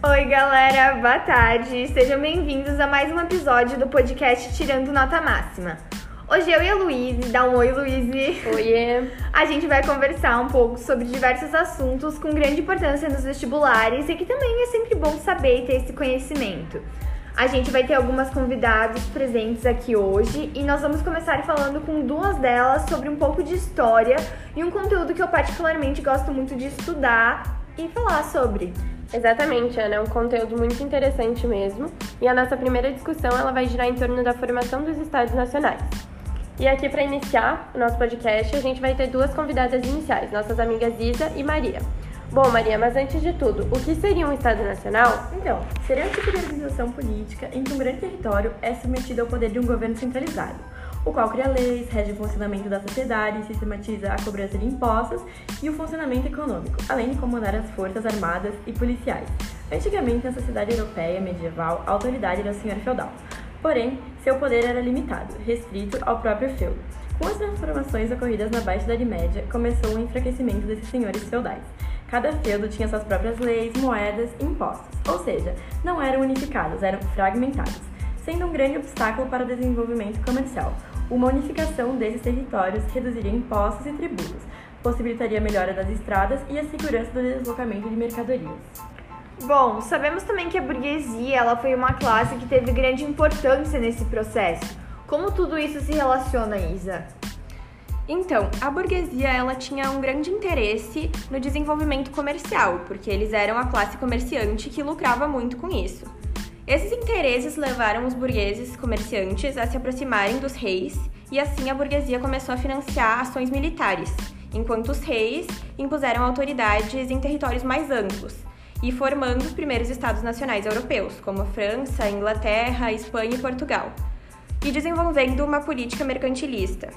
Oi, galera, boa tarde. Sejam bem-vindos a mais um episódio do podcast Tirando Nota Máxima. Hoje eu e a Luíse, dá um oi, Luíse. Oiê! A gente vai conversar um pouco sobre diversos assuntos com grande importância nos vestibulares e que também é sempre bom saber e ter esse conhecimento. A gente vai ter algumas convidados presentes aqui hoje e nós vamos começar falando com duas delas sobre um pouco de história e um conteúdo que eu particularmente gosto muito de estudar e falar sobre. Exatamente, Ana, é um conteúdo muito interessante mesmo. E a nossa primeira discussão ela vai girar em torno da formação dos estados nacionais. E aqui para iniciar o nosso podcast, a gente vai ter duas convidadas iniciais, nossas amigas Isa e Maria. Bom, Maria, mas antes de tudo, o que seria um Estado Nacional? Então, seria um tipo de organização política em que um grande território é submetido ao poder de um governo centralizado, o qual cria leis, rege o funcionamento da sociedade, sistematiza a cobrança de impostos e o funcionamento econômico, além de comandar as forças armadas e policiais. Antigamente, na sociedade europeia medieval, a autoridade era o senhor feudal. Porém, seu poder era limitado, restrito ao próprio feudo. Com as transformações ocorridas na Baixa Idade Média, começou o enfraquecimento desses senhores feudais. Cada feudo tinha suas próprias leis, moedas e impostos, ou seja, não eram unificados, eram fragmentados, sendo um grande obstáculo para o desenvolvimento comercial. Uma unificação desses territórios reduziria impostos e tributos, possibilitaria a melhora das estradas e a segurança do deslocamento de mercadorias. Bom, sabemos também que a burguesia ela foi uma classe que teve grande importância nesse processo. Como tudo isso se relaciona, Isa? Então, a burguesia ela tinha um grande interesse no desenvolvimento comercial, porque eles eram a classe comerciante que lucrava muito com isso. Esses interesses levaram os burgueses comerciantes a se aproximarem dos reis e assim a burguesia começou a financiar ações militares, enquanto os reis impuseram autoridades em territórios mais amplos, e formando os primeiros estados nacionais europeus, como França, Inglaterra, Espanha e Portugal, e desenvolvendo uma política mercantilista.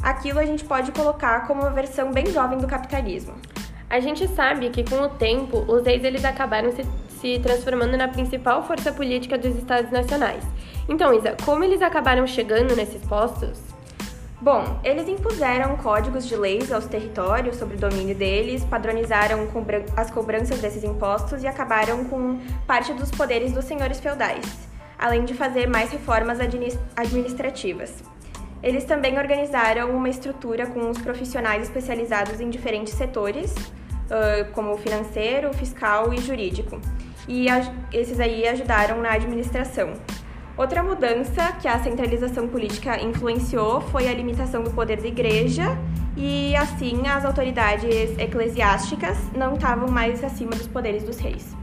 Aquilo a gente pode colocar como uma versão bem jovem do capitalismo. A gente sabe que com o tempo os reis eles acabaram se, se transformando na principal força política dos estados nacionais. Então, Isa, como eles acabaram chegando nesses postos? Bom, eles impuseram códigos de leis aos territórios sobre o domínio deles, padronizaram as cobranças desses impostos e acabaram com parte dos poderes dos senhores feudais, além de fazer mais reformas administrativas. Eles também organizaram uma estrutura com os profissionais especializados em diferentes setores, como financeiro, fiscal e jurídico, e esses aí ajudaram na administração. Outra mudança que a centralização política influenciou foi a limitação do poder da igreja e assim as autoridades eclesiásticas não estavam mais acima dos poderes dos reis.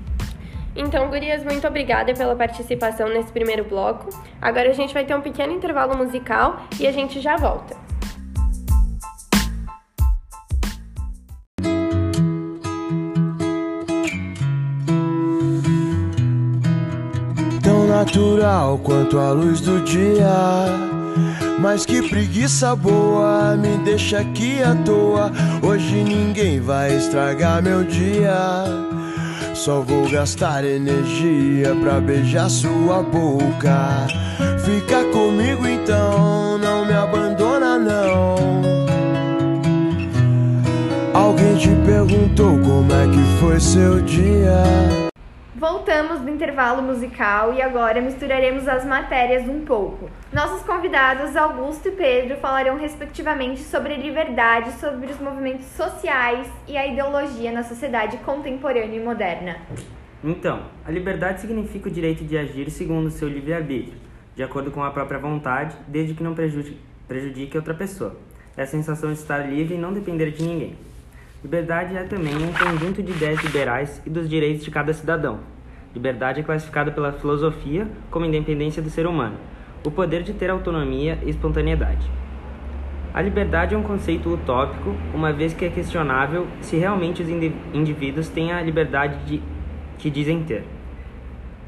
Então, gurias, muito obrigada pela participação nesse primeiro bloco. Agora a gente vai ter um pequeno intervalo musical e a gente já volta. Natural quanto a luz do dia. Mas que preguiça boa me deixa aqui à toa. Hoje ninguém vai estragar meu dia. Só vou gastar energia pra beijar sua boca. Fica comigo então, não me abandona não. Alguém te perguntou como é que foi seu dia? Voltamos do intervalo musical e agora misturaremos as matérias um pouco. Nossos convidados, Augusto e Pedro, falarão respectivamente sobre liberdade, sobre os movimentos sociais e a ideologia na sociedade contemporânea e moderna. Então, a liberdade significa o direito de agir segundo o seu livre-arbítrio, de acordo com a própria vontade, desde que não prejudique outra pessoa. É a sensação de estar livre e não depender de ninguém. Liberdade é também um conjunto de ideias liberais e dos direitos de cada cidadão. Liberdade é classificada pela filosofia como independência do ser humano, o poder de ter autonomia e espontaneidade. A liberdade é um conceito utópico, uma vez que é questionável se realmente os indivíduos têm a liberdade de, que dizem ter,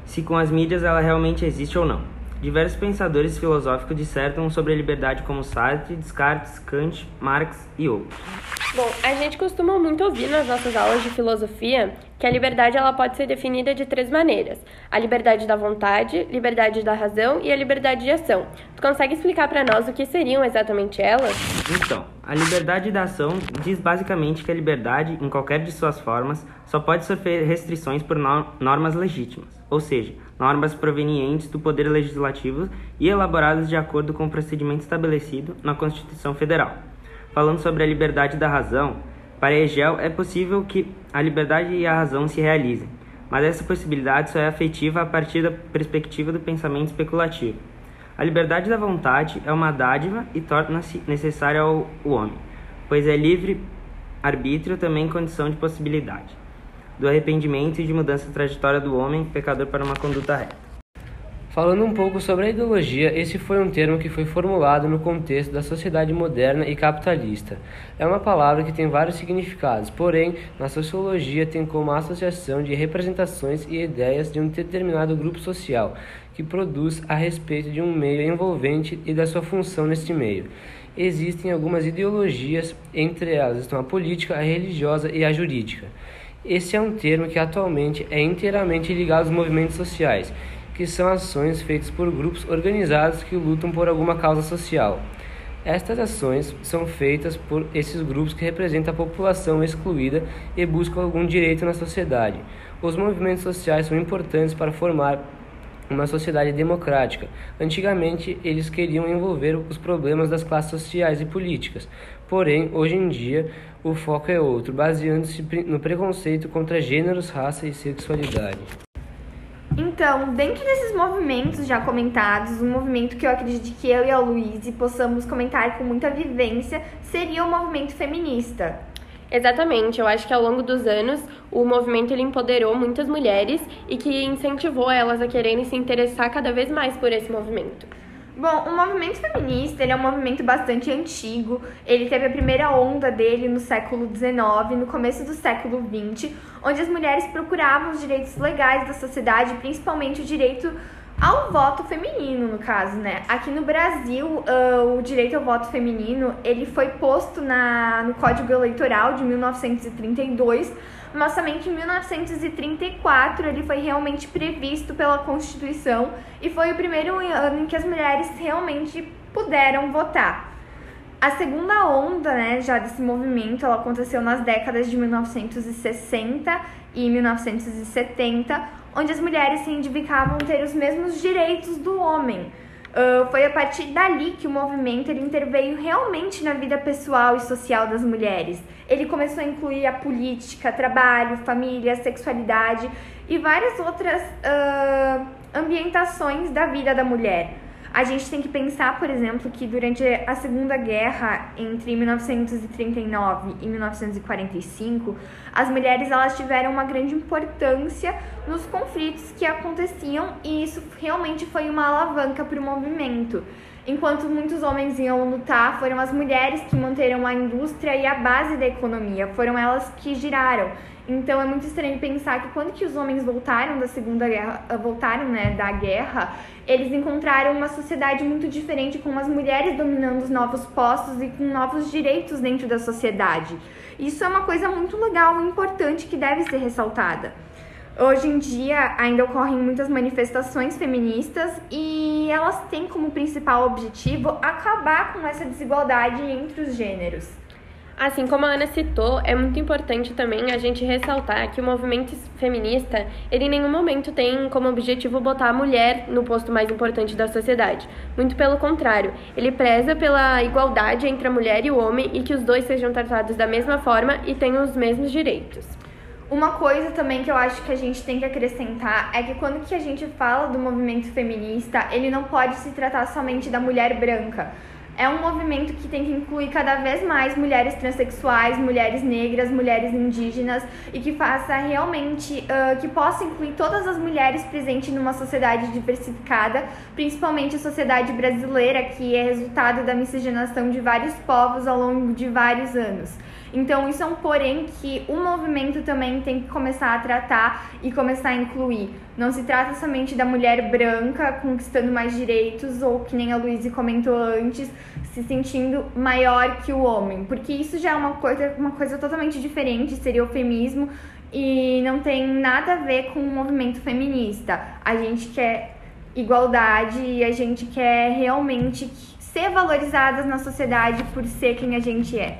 se com as mídias ela realmente existe ou não. Diversos pensadores filosóficos dissertam sobre a liberdade como Sartre, Descartes, Kant, Marx e outros. Bom, a gente costuma muito ouvir nas nossas aulas de filosofia que a liberdade ela pode ser definida de três maneiras: a liberdade da vontade, liberdade da razão e a liberdade de ação. Tu consegue explicar para nós o que seriam exatamente elas? Então, a liberdade da ação diz basicamente que a liberdade, em qualquer de suas formas, só pode sofrer restrições por normas legítimas, ou seja, normas provenientes do Poder Legislativo e elaboradas de acordo com o procedimento estabelecido na Constituição Federal. Falando sobre a liberdade da razão, para Hegel é possível que a liberdade e a razão se realizem, mas essa possibilidade só é afetiva a partir da perspectiva do pensamento especulativo. A liberdade da vontade é uma dádiva e torna-se necessária ao homem, pois é livre arbítrio também condição de possibilidade do arrependimento e de mudança trajetória do homem pecador para uma conduta reta. Falando um pouco sobre a ideologia, esse foi um termo que foi formulado no contexto da sociedade moderna e capitalista. É uma palavra que tem vários significados, porém, na sociologia tem como associação de representações e ideias de um determinado grupo social que produz a respeito de um meio envolvente e da sua função neste meio. Existem algumas ideologias, entre elas estão a política, a religiosa e a jurídica. Esse é um termo que atualmente é inteiramente ligado aos movimentos sociais que são ações feitas por grupos organizados que lutam por alguma causa social. Estas ações são feitas por esses grupos que representam a população excluída e buscam algum direito na sociedade. Os movimentos sociais são importantes para formar uma sociedade democrática. Antigamente, eles queriam envolver os problemas das classes sociais e políticas. Porém, hoje em dia, o foco é outro, baseando-se no preconceito contra gêneros, raça e sexualidade. Então, dentro desses movimentos já comentados, um movimento que eu acredito que eu e a Luíse possamos comentar com muita vivência seria o movimento feminista. Exatamente, eu acho que ao longo dos anos o movimento ele empoderou muitas mulheres e que incentivou elas a quererem se interessar cada vez mais por esse movimento. Bom, o movimento feminista é um movimento bastante antigo. Ele teve a primeira onda dele no século XIX, no começo do século XX, onde as mulheres procuravam os direitos legais da sociedade, principalmente o direito ao voto feminino, no caso, né? Aqui no Brasil, uh, o direito ao voto feminino ele foi posto na, no Código Eleitoral de 1932 mas somente em 1934 ele foi realmente previsto pela Constituição e foi o primeiro ano em que as mulheres realmente puderam votar. A segunda onda, né, já desse movimento, ela aconteceu nas décadas de 1960 e 1970, onde as mulheres se reivindicavam ter os mesmos direitos do homem. Uh, foi a partir dali que o movimento ele interveio realmente na vida pessoal e social das mulheres. Ele começou a incluir a política, trabalho, família, sexualidade e várias outras uh, ambientações da vida da mulher. A gente tem que pensar, por exemplo, que durante a Segunda Guerra, entre 1939 e 1945, as mulheres elas tiveram uma grande importância nos conflitos que aconteciam e isso realmente foi uma alavanca para o movimento. Enquanto muitos homens iam lutar, foram as mulheres que manteram a indústria e a base da economia, foram elas que giraram. Então é muito estranho pensar que quando que os homens voltaram da Segunda Guerra, ah, voltaram, né, da guerra, eles encontraram uma sociedade muito diferente com as mulheres dominando os novos postos e com novos direitos dentro da sociedade. Isso é uma coisa muito legal e importante que deve ser ressaltada. Hoje em dia ainda ocorrem muitas manifestações feministas e elas têm como principal objetivo acabar com essa desigualdade entre os gêneros. Assim como a Ana citou, é muito importante também a gente ressaltar que o movimento feminista, ele em nenhum momento tem como objetivo botar a mulher no posto mais importante da sociedade. Muito pelo contrário, ele preza pela igualdade entre a mulher e o homem e que os dois sejam tratados da mesma forma e tenham os mesmos direitos. Uma coisa também que eu acho que a gente tem que acrescentar é que quando que a gente fala do movimento feminista, ele não pode se tratar somente da mulher branca é um movimento que tem que incluir cada vez mais mulheres transexuais, mulheres negras, mulheres indígenas e que faça realmente uh, que possa incluir todas as mulheres presentes numa sociedade diversificada, principalmente a sociedade brasileira, que é resultado da miscigenação de vários povos ao longo de vários anos. Então, isso é um porém que o movimento também tem que começar a tratar e começar a incluir. Não se trata somente da mulher branca conquistando mais direitos ou, que nem a Luísa comentou antes, se sentindo maior que o homem, porque isso já é uma coisa, uma coisa totalmente diferente, seria o feminismo e não tem nada a ver com o movimento feminista. A gente quer igualdade e a gente quer realmente ser valorizadas na sociedade por ser quem a gente é.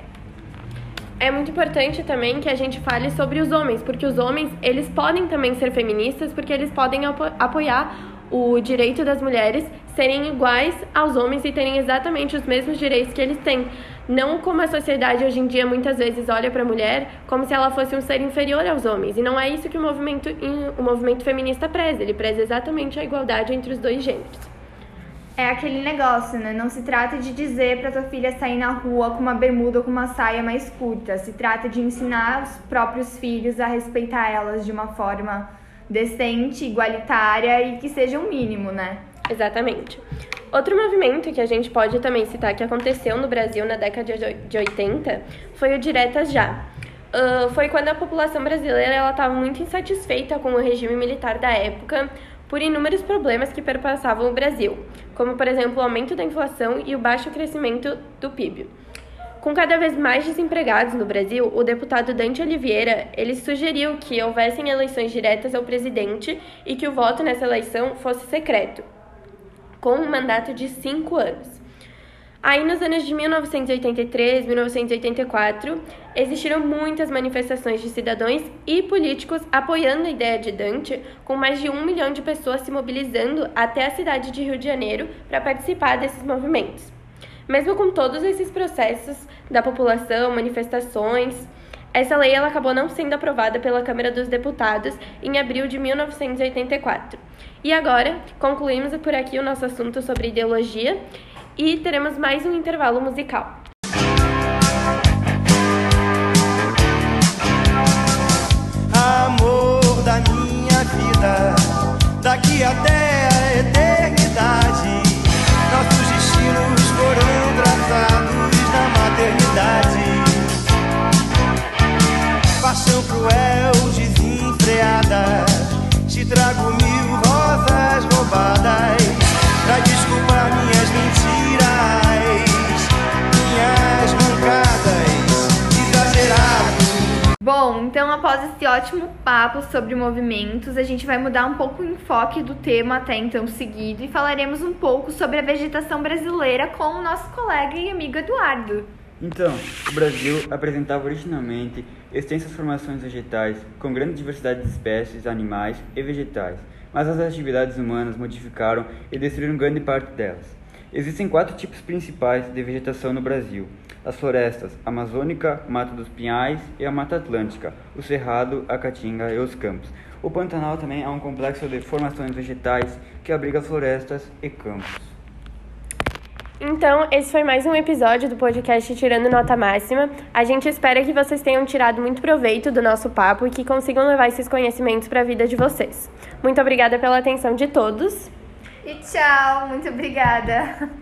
É muito importante também que a gente fale sobre os homens, porque os homens, eles podem também ser feministas, porque eles podem apo apoiar o direito das mulheres serem iguais aos homens e terem exatamente os mesmos direitos que eles têm. Não como a sociedade hoje em dia muitas vezes olha para a mulher como se ela fosse um ser inferior aos homens. E não é isso que o movimento, o movimento feminista preza. Ele preza exatamente a igualdade entre os dois gêneros é aquele negócio, né? Não se trata de dizer para tua filha sair na rua com uma bermuda ou com uma saia mais curta. Se trata de ensinar os próprios filhos a respeitar elas de uma forma decente, igualitária e que seja o um mínimo, né? Exatamente. Outro movimento que a gente pode também citar que aconteceu no Brasil na década de 80 foi o Diretas Já. Uh, foi quando a população brasileira estava muito insatisfeita com o regime militar da época, por inúmeros problemas que perpassavam o Brasil, como, por exemplo, o aumento da inflação e o baixo crescimento do PIB. Com cada vez mais desempregados no Brasil, o deputado Dante Oliveira ele sugeriu que houvessem eleições diretas ao presidente e que o voto nessa eleição fosse secreto, com um mandato de cinco anos. Aí, nos anos de 1983, 1984, existiram muitas manifestações de cidadãos e políticos apoiando a ideia de Dante, com mais de um milhão de pessoas se mobilizando até a cidade de Rio de Janeiro para participar desses movimentos. Mesmo com todos esses processos da população, manifestações, essa lei ela acabou não sendo aprovada pela Câmara dos Deputados em abril de 1984. E agora, concluímos por aqui o nosso assunto sobre ideologia e teremos mais um intervalo musical. Após esse ótimo papo sobre movimentos, a gente vai mudar um pouco o enfoque do tema até então seguido e falaremos um pouco sobre a vegetação brasileira com o nosso colega e amigo Eduardo. Então, o Brasil apresentava originalmente extensas formações vegetais com grande diversidade de espécies, animais e vegetais, mas as atividades humanas modificaram e destruíram grande parte delas. Existem quatro tipos principais de vegetação no Brasil: as florestas amazônica, Mata dos Pinhais e a Mata Atlântica, o Cerrado, a Caatinga e os campos. O Pantanal também é um complexo de formações vegetais que abriga florestas e campos. Então, esse foi mais um episódio do podcast Tirando Nota Máxima. A gente espera que vocês tenham tirado muito proveito do nosso papo e que consigam levar esses conhecimentos para a vida de vocês. Muito obrigada pela atenção de todos. E tchau, muito obrigada.